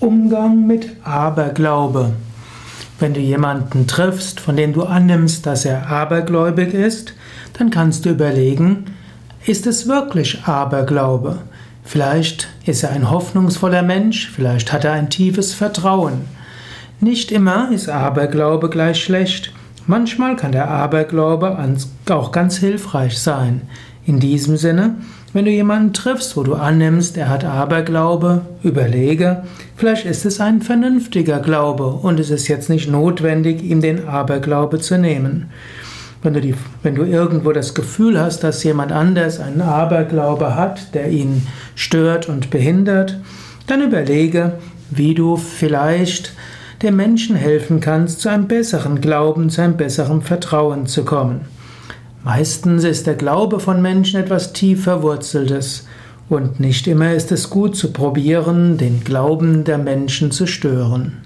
Umgang mit Aberglaube. Wenn du jemanden triffst, von dem du annimmst, dass er abergläubig ist, dann kannst du überlegen, ist es wirklich Aberglaube? Vielleicht ist er ein hoffnungsvoller Mensch, vielleicht hat er ein tiefes Vertrauen. Nicht immer ist Aberglaube gleich schlecht. Manchmal kann der Aberglaube auch ganz hilfreich sein. In diesem Sinne, wenn du jemanden triffst, wo du annimmst, er hat Aberglaube, überlege, vielleicht ist es ein vernünftiger Glaube und es ist jetzt nicht notwendig, ihm den Aberglaube zu nehmen. Wenn du, die, wenn du irgendwo das Gefühl hast, dass jemand anders einen Aberglaube hat, der ihn stört und behindert, dann überlege, wie du vielleicht dem Menschen helfen kannst, zu einem besseren Glauben, zu einem besseren Vertrauen zu kommen. Meistens ist der Glaube von Menschen etwas tief verwurzeltes und nicht immer ist es gut zu probieren, den Glauben der Menschen zu stören.